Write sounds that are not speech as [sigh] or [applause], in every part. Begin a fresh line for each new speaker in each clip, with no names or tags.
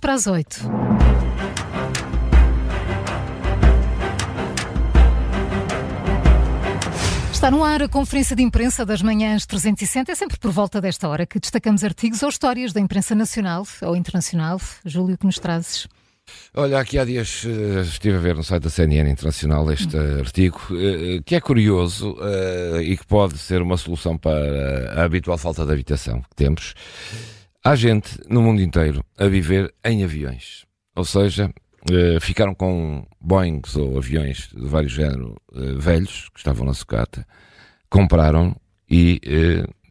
para as 8. Está no ar a conferência de imprensa das manhãs 360. É sempre por volta desta hora que destacamos artigos ou histórias da imprensa nacional ou internacional. Júlio, que nos trazes?
Olha, aqui há dias uh, estive a ver no site da CNN Internacional este artigo uh, que é curioso e que pode ser uma solução para a habitual falta de habitação que temos. Há gente no mundo inteiro a viver em aviões. Ou seja, ficaram com Boeings ou aviões de vários géneros velhos que estavam na sucata, compraram e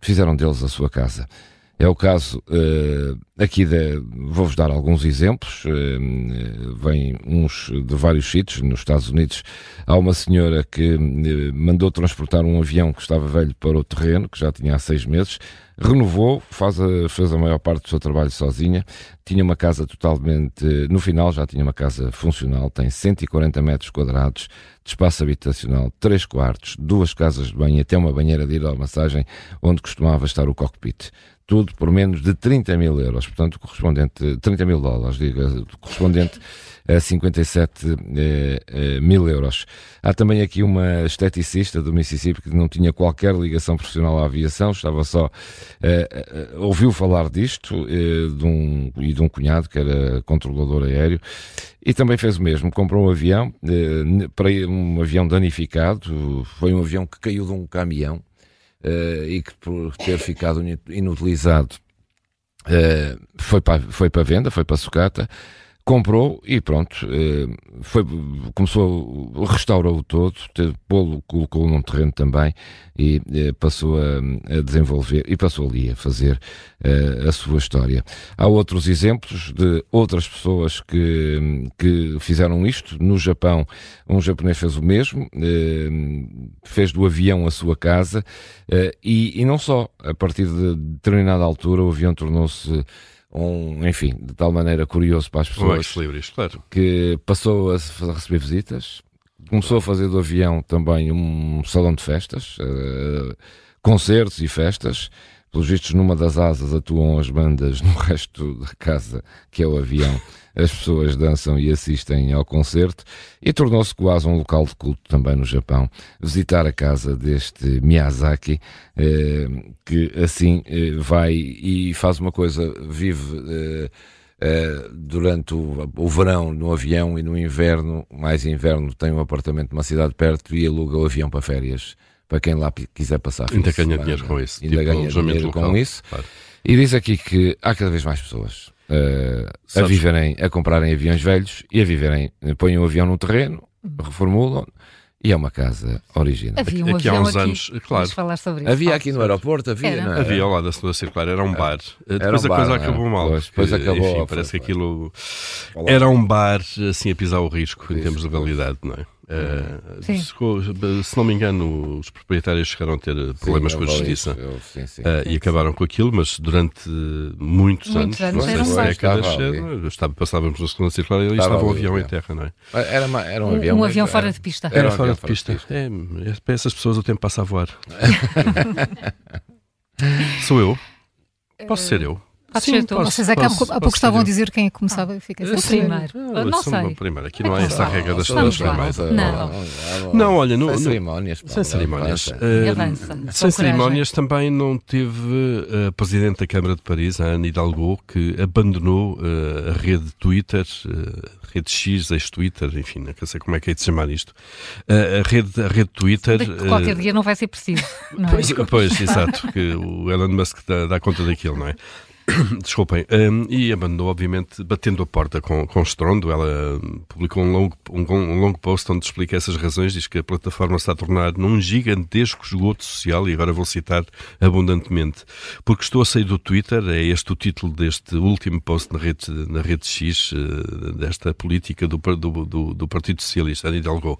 fizeram deles a sua casa. É o caso uh, aqui. Vou-vos dar alguns exemplos. Uh, vêm uns de vários sítios. Nos Estados Unidos há uma senhora que uh, mandou transportar um avião que estava velho para o terreno, que já tinha há seis meses, renovou, faz a, fez a maior parte do seu trabalho sozinha, tinha uma casa totalmente. No final já tinha uma casa funcional, tem 140 metros quadrados de espaço habitacional, três quartos, duas casas de banho, até uma banheira de hidromassagem, onde costumava estar o cockpit tudo por menos de 30 mil euros, portanto, correspondente, 30 mil dólares, diga, correspondente a 57 eh, eh, mil euros. Há também aqui uma esteticista do Mississippi que não tinha qualquer ligação profissional à aviação, estava só, eh, eh ouviu falar disto eh, de um, e de um cunhado que era controlador aéreo e também fez o mesmo, comprou um avião, eh, para um avião danificado, foi um avião que caiu de um caminhão, uh, e que por ter ficado inutilizado uh, foi, para, foi para venda, foi para sucata comprou e pronto, eh, foi, começou, restaurou-o todo, pô-lo, colocou num terreno também e eh, passou a, a, desenvolver e passou ali a fazer eh, a sua história. Há outros exemplos de outras pessoas que, que fizeram isto. No Japão, um japonês fez o mesmo, fez do avião a sua casa e, e não só, a partir de determinada altura o avião tornou-se um, enfim, de tal maneira curioso para as pessoas
um claro.
que passou a, receber visitas, começou a fazer do avião também um salão de festas, uh, concertos e festas. Pelos vistos, numa das asas atuam as bandas, no [laughs] resto da casa, que é o avião as pessoas dançam e assistem ao concerto e tornou-se quase um local de culto também no Japão. Visitar a casa deste Miyazaki, eh, que assim eh, vai e faz uma coisa, vive. Eh, eh durante o, o, verão no avião e no inverno, mais inverno, tem um apartamento numa cidade perto e aluga o avião para férias para quem lá quiser passar.
Ainda ganha dinheiro com isso.
Ainda tipo ganha dinheiro local. com isso. Claro. E diz aqui que há cada vez mais pessoas uh, a viverem, a comprarem aviões velhos e a viverem, põem o um avião no terreno, reformulam e é uma casa original.
Havia um
aqui há uns aqui. anos, claro.
Falar sobre isso.
Havia aqui no aeroporto, havia. Era.
É? Havia ao lado da segunda circular, era um bar. Era depois um a coisa acabou mal.
Pois, depois acabou.
Enfim, parece que aquilo era um bar assim a pisar o risco em termos de legalidade, não é? Uh, se, não me engano, os proprietários chegaram a ter problemas sim, com a justiça eu, sim, sim. Uh, e acabaram com aquilo, mas durante muitos, muitos anos, anos décadas, estava, passávamos na segunda circular e estava um avião em terra, não é?
Era, uma, era um avião,
um, um avião fora de pista.
Era, era um fora, de pista. pista. É, é, para essas pessoas o tempo passa a voar. [laughs] Sou eu. Posso ser eu.
Pode Sim, ser tu. Posso, Vocês é que há, pouco estavam a dizer quem é que começava e fica assim.
Primeiro.
Não, não sei.
Primeiro. Aqui não há essa regra das
três primeiras. Não.
Não, olha, no,
sem cerimónias.
Sem cerimónias. Uh, sem cerimónias também não teve a Presidente da Câmara de Paris, a Anne Hidalgo, que abandonou uh, a rede Twitter, uh, rede X, ex-Twitter, enfim, não sei como é que é de chamar isto. Uh, a, rede, a rede Twitter.
qualquer dia não vai ser preciso. Não é?
pois, pois, exato, que o Elon Musk dá, dá conta daquilo, não é? [coughs] Desculpem. Um, e abandonou, obviamente, batendo a porta com, com estrondo. Ela publicou um longo, um, um, longo post onde explica essas razões. Diz que a plataforma está a tornar num gigantesco esgoto social, e agora vou citar abundantemente. Porque estou a sair do Twitter, é este o título deste último post na rede, na rede X, uh, desta política do, do, do, do Partido Socialista, Ana Hidalgo.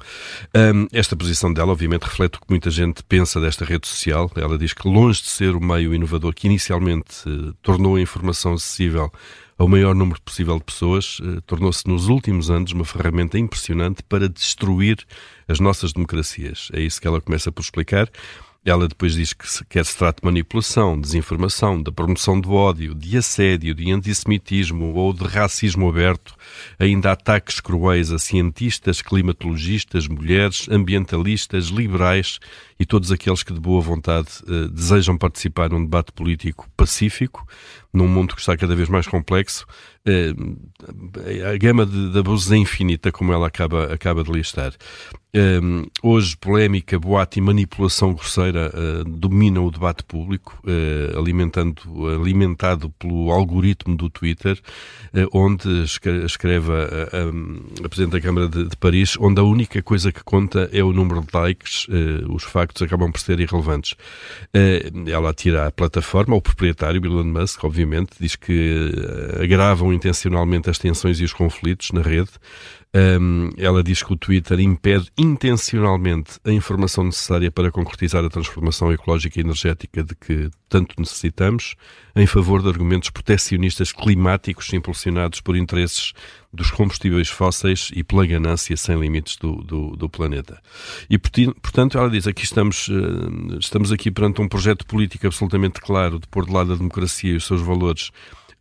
Um, esta posição dela, obviamente, reflete o que muita gente pensa desta rede social. Ela diz que, longe de ser o meio inovador que inicialmente uh, tornou a informação acessível ao maior número possível de pessoas, eh, tornou-se nos últimos anos uma ferramenta impressionante para destruir as nossas democracias. É isso que ela começa por explicar. Ela depois diz que quer se trata de manipulação, desinformação, da promoção do ódio, de assédio, de antissemitismo ou de racismo aberto, ainda ataques cruéis a cientistas, climatologistas, mulheres, ambientalistas, liberais e todos aqueles que de boa vontade eh, desejam participar num debate político pacífico, num mundo que está cada vez mais complexo, eh, a gama de, de abusos é infinita, como ela acaba, acaba de listar. Eh, hoje, polémica, boate e manipulação grosseira uh, dominam o debate público, uh, alimentando, alimentado pelo algoritmo do Twitter, uh, onde escreve a, a, a, Presidente da Câmara de, de, Paris, onde a única coisa que conta é o número de likes, os factos acabam por ser irrelevantes. ela tira a plataforma, o proprietário, Elon Musk, obviamente, diz que agravam intencionalmente as tensões e os conflitos na rede. Um, ela diz que o Twitter impede intencionalmente a informação necessária para concretizar a transformação ecológica e energética de que tanto necessitamos, em favor de argumentos proteccionistas climáticos impulsionados por interesses dos combustíveis fósseis e pela ganância sem limites do, do, do planeta. E, portanto, ela diz, aqui estamos, eh, estamos aqui perante um projeto político absolutamente claro de pôr de lado a democracia e os seus valores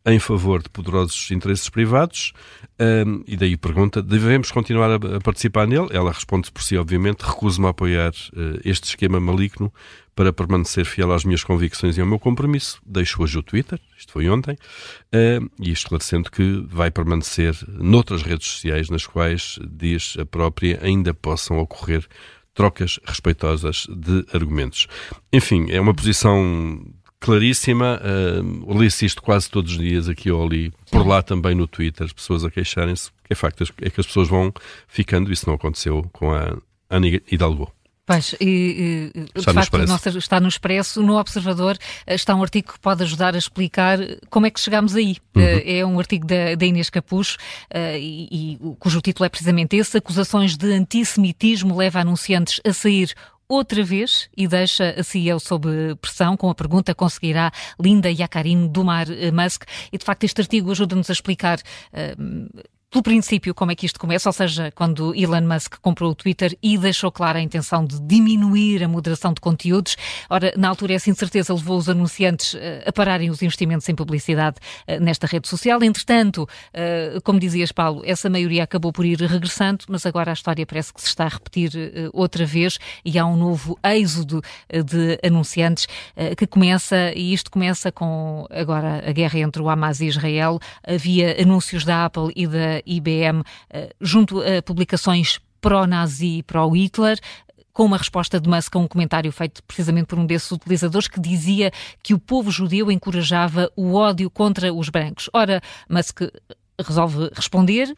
em favor de poderosos interesses privados, um, e daí pergunta: devemos continuar a, a, participar nele? Ela responde por si, obviamente: recuso-me a apoiar uh, este esquema maligno para permanecer fiel às minhas convicções e ao meu compromisso. Deixo hoje o Twitter, isto foi ontem, uh, e esclarecendo que vai permanecer noutras redes sociais nas quais, diz a própria, ainda possam ocorrer trocas respeitosas de argumentos. Enfim, é uma posição claríssima. Uh, Li-se isto quase todos os dias aqui ou ali, por lá também no Twitter, as pessoas a queixarem-se. Que é facto é que as pessoas vão ficando, isso não aconteceu com a Ana Hidalgo.
Pois, e, e, está, de facto, no está no Expresso, no Observador, eh, está um artigo que pode ajudar a explicar como é que chegámos aí. Uhum. Eh, é um artigo da, da Inês Capucho, uh, e, e, cujo título é precisamente esse: Acusações de antissemitismo leva anunciantes a sair outra vez e deixa a CEO sob pressão com a pergunta conseguirá Linda Yacarino domar Musk? E de facto este artigo ajuda-nos a explicar uh, pelo princípio, como é que isto começa, ou seja, quando Elon Musk comprou o Twitter e deixou clara a intenção de diminuir a moderação de conteúdos. Ora, na altura, essa incerteza levou os anunciantes eh, a pararem os investimentos em publicidade eh, nesta rede social. Entretanto, eh, como dizias, Paulo, essa maioria acabou por ir regressando, mas agora a história parece que se está a repetir outra vez e há um novo êxodo de anunciantes que começa, e isto começa com agora a guerra entre o Hamas e Israel. Havia anúncios da Apple e da IBM eh, junto a publicações pró-nazi e pró-Hitler, com uma resposta de Musk a um comentário feito precisamente por um desses utilizadores que dizia que o povo judeu encorajava o ódio contra os brancos. Ora, Musk resolve responder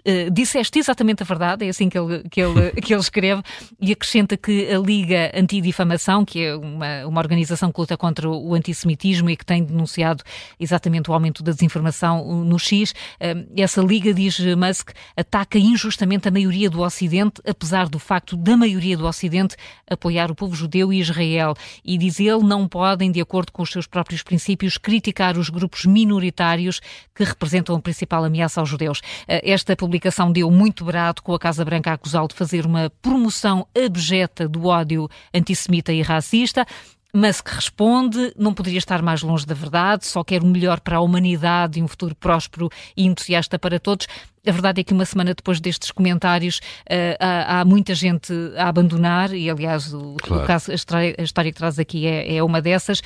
Uh, disseste exatamente a verdade, é assim que ele, que, ele, [laughs] que ele escreve, e acrescenta que a Liga Antidifamação, que é uma, uma organização que luta contra o antissemitismo e que tem denunciado exatamente o aumento da desinformação no X, uh, essa Liga, diz Musk, ataca injustamente a maioria do Ocidente, apesar do facto da maioria do Ocidente apoiar o povo judeu e Israel. E diz ele, não podem, de acordo com os seus próprios princípios, criticar os grupos minoritários que representam a principal ameaça aos judeus. Uh, esta publicação deu muito brado com a Casa Branca a acusá-lo de fazer uma promoção abjeta do ódio antissemita e racista. Musk responde, não poderia estar mais longe da verdade, só quer o melhor para a humanidade e um futuro próspero e entusiasta para todos. A verdade é que uma semana depois destes comentários uh, há, muita gente a abandonar, e aliás o, claro. o caso, a história, a história, que traz aqui é, é uma dessas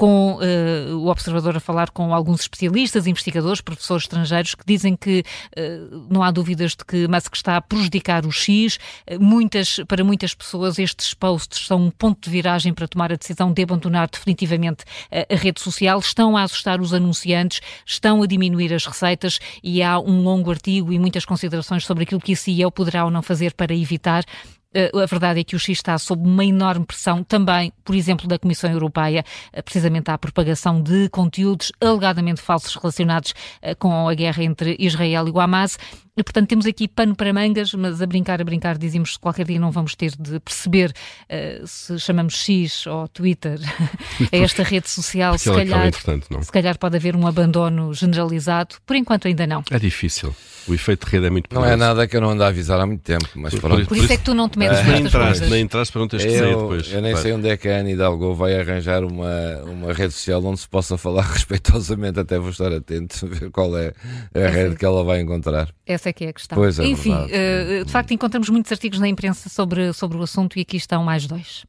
com uh, o Observador a falar com alguns especialistas, investigadores, professores estrangeiros que dizem que uh, não há dúvidas de que Musk está a prejudicar o X. Uh, muitas, para muitas pessoas estes posts são um ponto de viragem para tomar a decisão de abandonar definitivamente a rede social. Estão a assustar os anunciantes, estão a diminuir as receitas e há um longo artigo e muitas considerações sobre aquilo que a CEO poderá ou não fazer para evitar eh, a verdade é que o X está sob uma enorme pressão também, por exemplo, da Comissão Europeia, eh, precisamente à propagação de conteúdos alegadamente falsos relacionados eh, com a guerra entre Israel e o Hamas. E, portanto, temos aqui pano para mangas, mas a brincar, a brincar, dizemos que qualquer dia não vamos ter de perceber uh, se chamamos X ou Twitter [laughs] a esta rede social. Se calhar, se calhar pode haver um abandono generalizado. Por enquanto, ainda não.
É difícil. O efeito de rede é muito
Não é nada que eu não ando a avisar há muito tempo. Mas
por, por, por, isso é que tu não te metes
nem entraste, nem entraste para não teres que sair depois.
Eu nem sei onde é que a Ana Hidalgo vai arranjar uma, uma rede social onde se possa falar [laughs] respeitosamente, até vou estar atento a ver qual é a Essa rede é. que ela vai encontrar.
Essa é que é a questão.
Pois é
Enfim,
verdade.
Uh, de facto encontramos muitos artigos na imprensa sobre, sobre o assunto e aqui estão mais dois.